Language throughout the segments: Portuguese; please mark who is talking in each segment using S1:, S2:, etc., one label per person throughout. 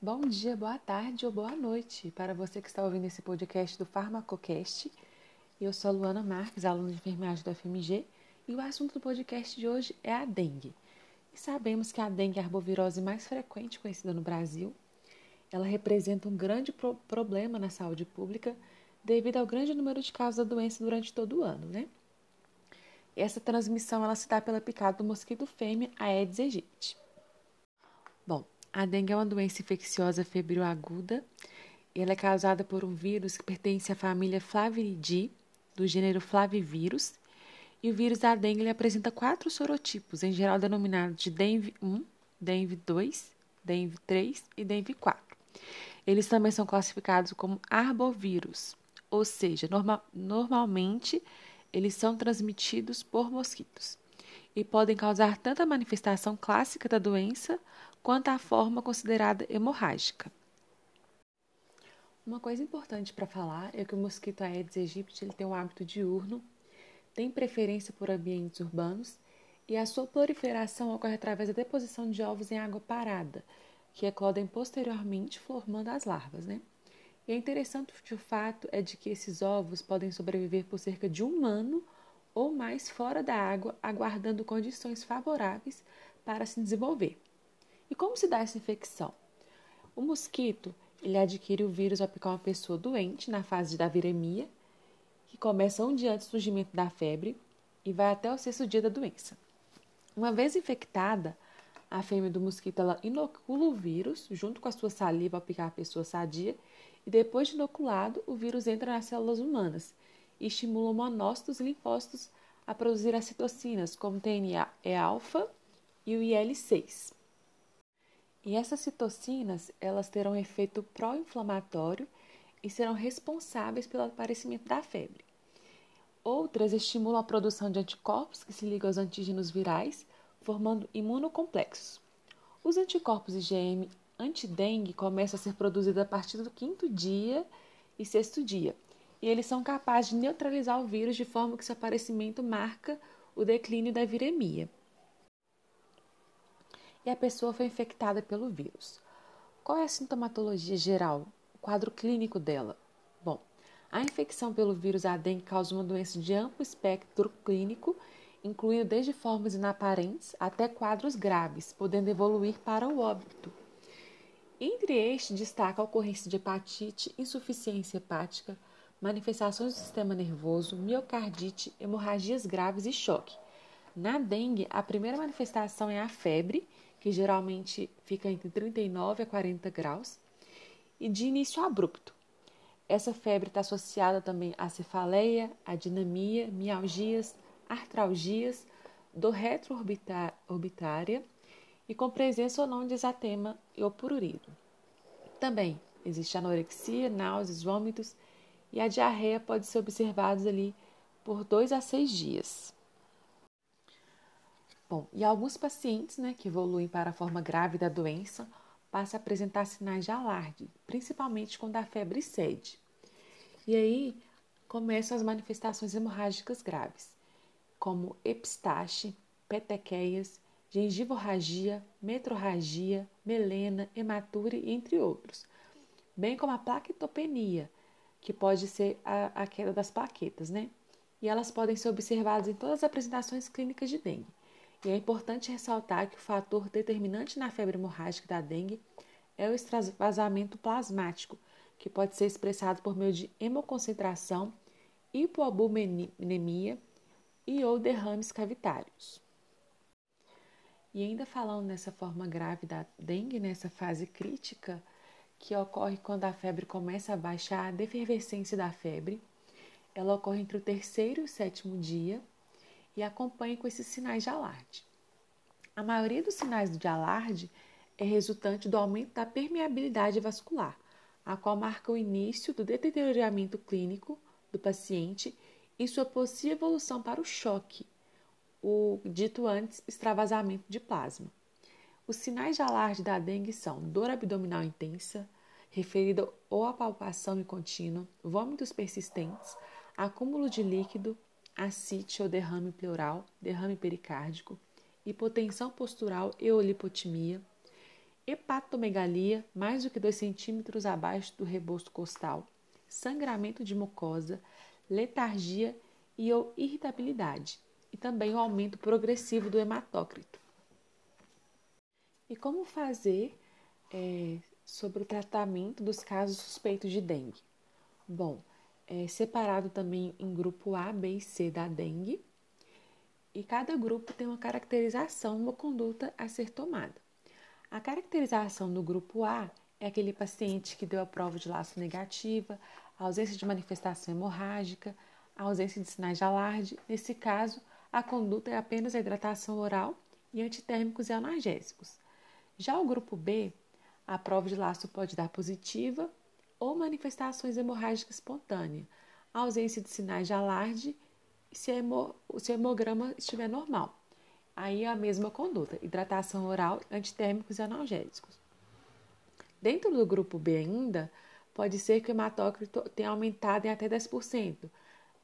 S1: Bom dia, boa tarde ou boa noite para você que está ouvindo esse podcast do Farmacocast. Eu sou a Luana Marques, aluna de enfermagem da FMG, e o assunto do podcast de hoje é a dengue. E sabemos que a dengue é a arbovirose mais frequente conhecida no Brasil. Ela representa um grande pro problema na saúde pública devido ao grande número de casos da doença durante todo o ano, né? Essa transmissão ela se dá pela picada do mosquito fêmea Aedes aegypti. Bom, a dengue é uma doença infecciosa febril aguda. Ela é causada por um vírus que pertence à família Flaviridae, do gênero Flavivírus. E o vírus da dengue apresenta quatro sorotipos, em geral denominados de dengue 1, dengue 2, dengue 3 e dengue 4. Eles também são classificados como arbovírus, ou seja, norma normalmente eles são transmitidos por mosquitos e podem causar tanto a manifestação clássica da doença quanto a forma considerada hemorrágica. Uma coisa importante para falar é que o mosquito Aedes aegypti ele tem um hábito diurno, tem preferência por ambientes urbanos e a sua proliferação ocorre através da deposição de ovos em água parada, que eclodem posteriormente formando as larvas. Né? E é interessante o fato é de que esses ovos podem sobreviver por cerca de um ano ou mais fora da água, aguardando condições favoráveis para se desenvolver. E como se dá essa infecção? O mosquito ele adquire o vírus ao picar uma pessoa doente na fase da viremia, que começa um dia antes do surgimento da febre e vai até o sexto dia da doença. Uma vez infectada, a fêmea do mosquito ela inocula o vírus junto com a sua saliva ao picar a pessoa sadia e depois de inoculado, o vírus entra nas células humanas e estimula monócitos e linfócitos a produzir as citocinas, como TNA-alfa e o IL-6. E essas citocinas, elas terão efeito pró-inflamatório e serão responsáveis pelo aparecimento da febre. Outras estimulam a produção de anticorpos que se ligam aos antígenos virais, formando imunocomplexos. Os anticorpos IgM antidengue começam a ser produzidos a partir do quinto dia e sexto dia, e eles são capazes de neutralizar o vírus de forma que seu aparecimento marca o declínio da viremia e a pessoa foi infectada pelo vírus. Qual é a sintomatologia geral, o quadro clínico dela? Bom, a infecção pelo vírus A dengue causa uma doença de amplo espectro clínico, incluindo desde formas inaparentes até quadros graves, podendo evoluir para o óbito. Entre estes, destaca a ocorrência de hepatite, insuficiência hepática, manifestações do sistema nervoso, miocardite, hemorragias graves e choque. Na dengue, a primeira manifestação é a febre que geralmente fica entre 39 a 40 graus, e de início abrupto. Essa febre está associada também à cefaleia, à dinamia, mialgias, artralgias, dor retroorbitária e com presença ou não de exatema ou prurido. Também existe anorexia, náuseas, vômitos e a diarreia pode ser observada ali por dois a seis dias. Bom, e alguns pacientes né, que evoluem para a forma grave da doença passam a apresentar sinais de alarde, principalmente quando a febre cede. E aí começam as manifestações hemorrágicas graves, como epistaxe, petequeias, gengivorragia, metrorragia, melena, hematúria, entre outros, bem como a plaquetopenia, que pode ser a, a queda das plaquetas, né? E elas podem ser observadas em todas as apresentações clínicas de dengue. E é importante ressaltar que o fator determinante na febre hemorrágica da dengue é o extravasamento plasmático, que pode ser expressado por meio de hemoconcentração, hipoalbuminemia e ou derrames cavitários. E ainda falando nessa forma grave da dengue, nessa fase crítica, que ocorre quando a febre começa a baixar, a defervescência da febre, ela ocorre entre o terceiro e o sétimo dia, e acompanhe com esses sinais de alarde. A maioria dos sinais de alarde é resultante do aumento da permeabilidade vascular, a qual marca o início do deterioramento clínico do paciente e sua possível evolução para o choque, o dito antes extravasamento de plasma. Os sinais de alarde da dengue são dor abdominal intensa, referida ou a palpação contínua, vômitos persistentes, acúmulo de líquido, ascite ou derrame pleural, derrame pericárdico, hipotensão postural e olipotimia, hepatomegalia mais do que 2 centímetros abaixo do rebosto costal, sangramento de mucosa, letargia e ou irritabilidade, e também o aumento progressivo do hematócrito. E como fazer é, sobre o tratamento dos casos suspeitos de dengue? Bom, é separado também em grupo A, B e C da dengue, e cada grupo tem uma caracterização, uma conduta a ser tomada. A caracterização do grupo A é aquele paciente que deu a prova de laço negativa, ausência de manifestação hemorrágica, ausência de sinais de alarde. Nesse caso, a conduta é apenas a hidratação oral e antitérmicos e analgésicos. Já o grupo B, a prova de laço pode dar positiva ou manifestações hemorrágicas espontâneas, ausência de sinais de alarde se, se o hemograma estiver normal. Aí é a mesma conduta: hidratação oral, antitérmicos e analgésicos. Dentro do grupo B ainda, pode ser que o hematócrito tenha aumentado em até 10%.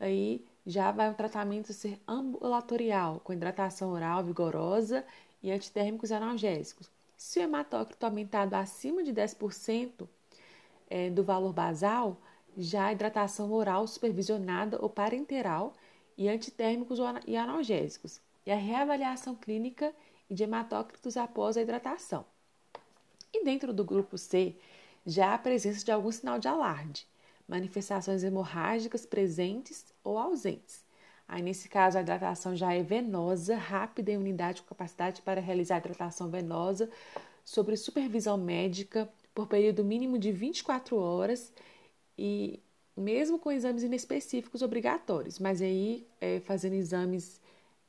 S1: Aí já vai um tratamento ser ambulatorial, com hidratação oral vigorosa e antitérmicos analgésicos. Se o hematócrito aumentado acima de 10% é, do valor basal, já a hidratação oral supervisionada ou parenteral e antitérmicos e analgésicos e a reavaliação clínica de hematócritos após a hidratação. E dentro do grupo C, já a presença de algum sinal de alarde, manifestações hemorrágicas presentes ou ausentes. Aí, nesse caso, a hidratação já é venosa, rápida em unidade com capacidade para realizar hidratação venosa sobre supervisão médica por período mínimo de 24 horas e mesmo com exames inespecíficos obrigatórios, mas aí é, fazendo exames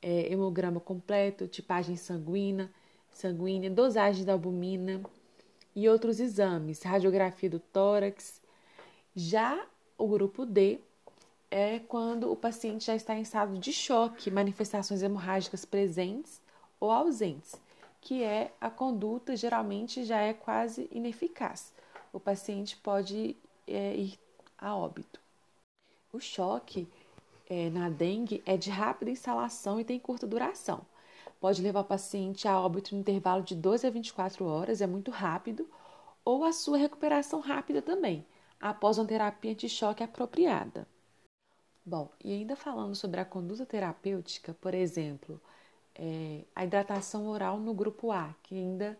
S1: é, hemograma completo, tipagem sanguínea, sanguínea, dosagem da albumina e outros exames, radiografia do tórax. Já o grupo D é quando o paciente já está em estado de choque, manifestações hemorrágicas presentes ou ausentes, que é a conduta geralmente já é quase ineficaz. O paciente pode é, ir a óbito. O choque é, na dengue é de rápida instalação e tem curta duração. Pode levar o paciente a óbito no intervalo de 12 a 24 horas, é muito rápido, ou a sua recuperação rápida também, após uma terapia anti-choque apropriada. Bom, e ainda falando sobre a conduta terapêutica, por exemplo, é, a hidratação oral no grupo A, que ainda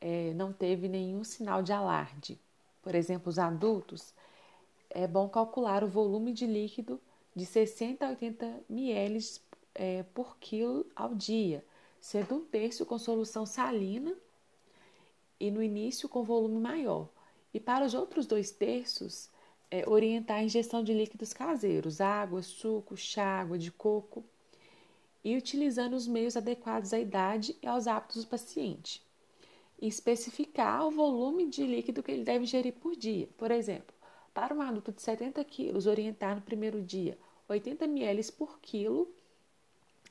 S1: é, não teve nenhum sinal de alarde. Por exemplo, os adultos, é bom calcular o volume de líquido de 60 a 80 ml é, por quilo ao dia, sendo um terço com solução salina e no início com volume maior. E para os outros dois terços, é, orientar a ingestão de líquidos caseiros, água, suco, chá, água de coco, e utilizando os meios adequados à idade e aos hábitos do paciente. E especificar o volume de líquido que ele deve ingerir por dia. Por exemplo, para um adulto de 70 quilos, orientar no primeiro dia 80 ml por quilo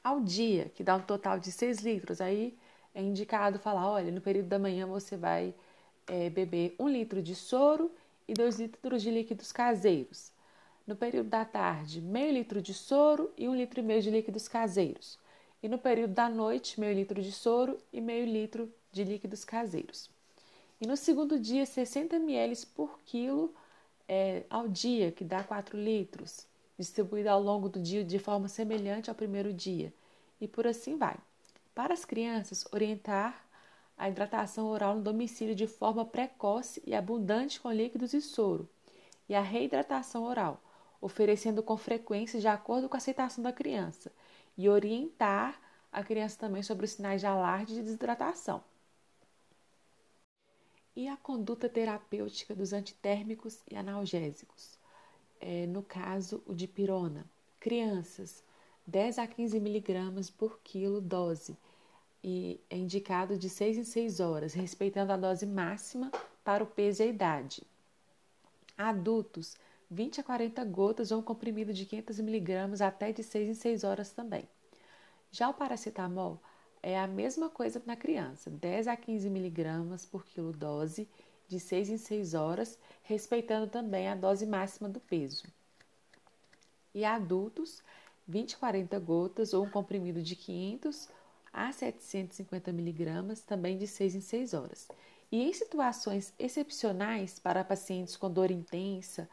S1: ao dia, que dá um total de 6 litros. Aí é indicado falar: olha, no período da manhã você vai é, beber 1 litro de soro e 2 litros de líquidos caseiros. No período da tarde, meio litro de soro e 1 litro e meio de líquidos caseiros. E no período da noite, meio litro de soro e meio litro de líquidos caseiros. E no segundo dia, 60 ml por quilo é, ao dia, que dá 4 litros distribuída ao longo do dia de forma semelhante ao primeiro dia, e por assim vai. Para as crianças, orientar a hidratação oral no domicílio de forma precoce e abundante com líquidos e soro, e a reidratação oral, oferecendo com frequência de acordo com a aceitação da criança, e orientar a criança também sobre os sinais de alarde e de desidratação. E a conduta terapêutica dos antitérmicos e analgésicos é, no caso o de pirona. Crianças, 10 a 15 miligramas por quilo dose e é indicado de 6 em 6 horas, respeitando a dose máxima para o peso e a idade. Adultos, 20 a 40 gotas ou um comprimido de 500 miligramas até de 6 em 6 horas também. Já o paracetamol é a mesma coisa na criança, 10 a 15 miligramas por quilo dose de 6 em 6 horas, respeitando também a dose máxima do peso. E adultos, 20 a 40 gotas ou um comprimido de 500 a 750 miligramas, também de 6 em 6 horas. E em situações excepcionais para pacientes com dor intensa,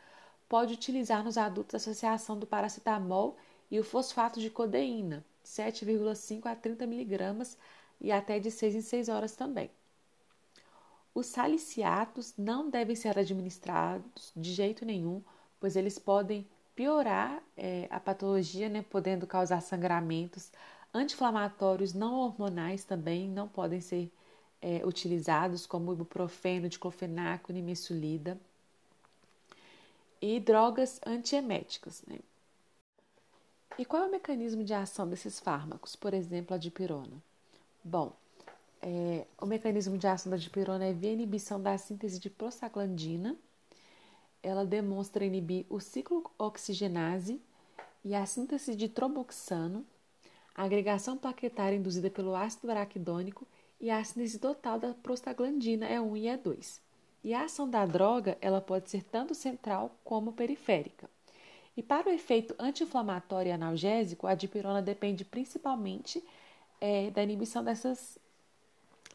S1: pode utilizar nos adultos a associação do paracetamol e o fosfato de codeína, 7,5 a 30 miligramas e até de 6 em 6 horas também. Os saliciatos não devem ser administrados de jeito nenhum, pois eles podem piorar é, a patologia, né, podendo causar sangramentos. Anti-inflamatórios não hormonais também não podem ser é, utilizados, como ibuprofeno, diclofenaco, nimesulida. E drogas antieméticas. Né? E qual é o mecanismo de ação desses fármacos, por exemplo, a dipirona? Bom, é, o mecanismo de ação da dipirona é via inibição da síntese de prostaglandina, ela demonstra inibir o ciclo oxigenase e a síntese de tromboxano, a agregação plaquetária induzida pelo ácido araquidônico e a síntese total da prostaglandina E1 e E2. E a ação da droga ela pode ser tanto central como periférica. E para o efeito anti-inflamatório e analgésico, a dipirona depende principalmente é, da inibição dessas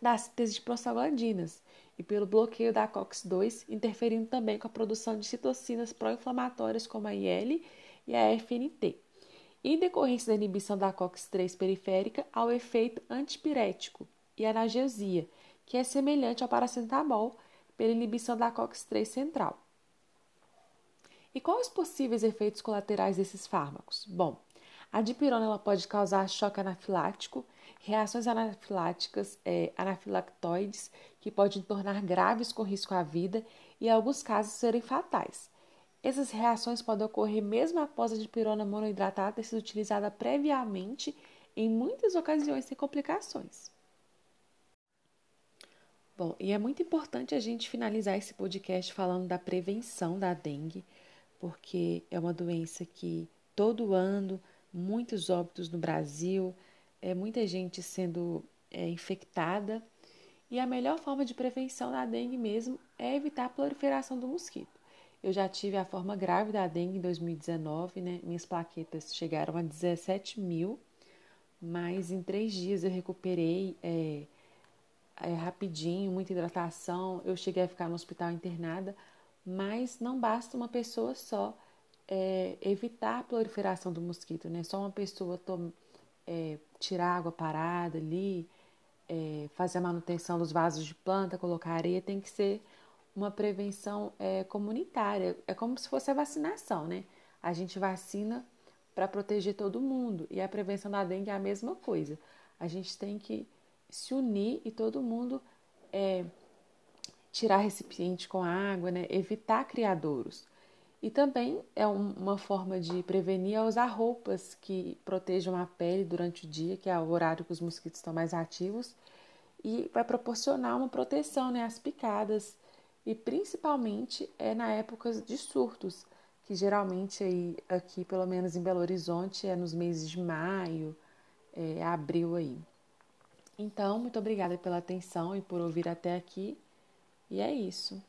S1: da síntese de prostaglandinas e pelo bloqueio da COX-2, interferindo também com a produção de citocinas pró-inflamatórias como a IL e a FNT. Em decorrência da inibição da COX-3 periférica, há o efeito antipirético e analgesia, que é semelhante ao paracetamol pela inibição da COX-3 central. E quais os possíveis efeitos colaterais desses fármacos? Bom, a dipirona ela pode causar choque anafilático, reações anafiláticas é, anafilactoides que podem tornar graves com risco à vida e, em alguns casos, serem fatais. Essas reações podem ocorrer mesmo após a dipirona monoidratada ter sido utilizada previamente, em muitas ocasiões sem complicações. Bom, e é muito importante a gente finalizar esse podcast falando da prevenção da dengue, porque é uma doença que todo ano muitos óbitos no Brasil, é, muita gente sendo é, infectada. E a melhor forma de prevenção da dengue mesmo é evitar a proliferação do mosquito. Eu já tive a forma grave da dengue em 2019, né? Minhas plaquetas chegaram a 17 mil, mas em três dias eu recuperei é, é, rapidinho, muita hidratação. Eu cheguei a ficar no hospital internada, mas não basta uma pessoa só é, evitar a proliferação do mosquito, né? Só uma pessoa é, tirar água parada ali, é, fazer a manutenção dos vasos de planta, colocar areia, tem que ser uma prevenção é, comunitária. É como se fosse a vacinação, né? A gente vacina para proteger todo mundo e a prevenção da dengue é a mesma coisa. A gente tem que se unir e todo mundo é, tirar recipiente com água, né? evitar criadouros. E também é uma forma de prevenir é usar roupas que protejam a pele durante o dia, que é o horário que os mosquitos estão mais ativos, e vai proporcionar uma proteção né, às picadas, e principalmente é na época de surtos, que geralmente aí, aqui, pelo menos em Belo Horizonte, é nos meses de maio, é, abril aí. Então, muito obrigada pela atenção e por ouvir até aqui, e é isso.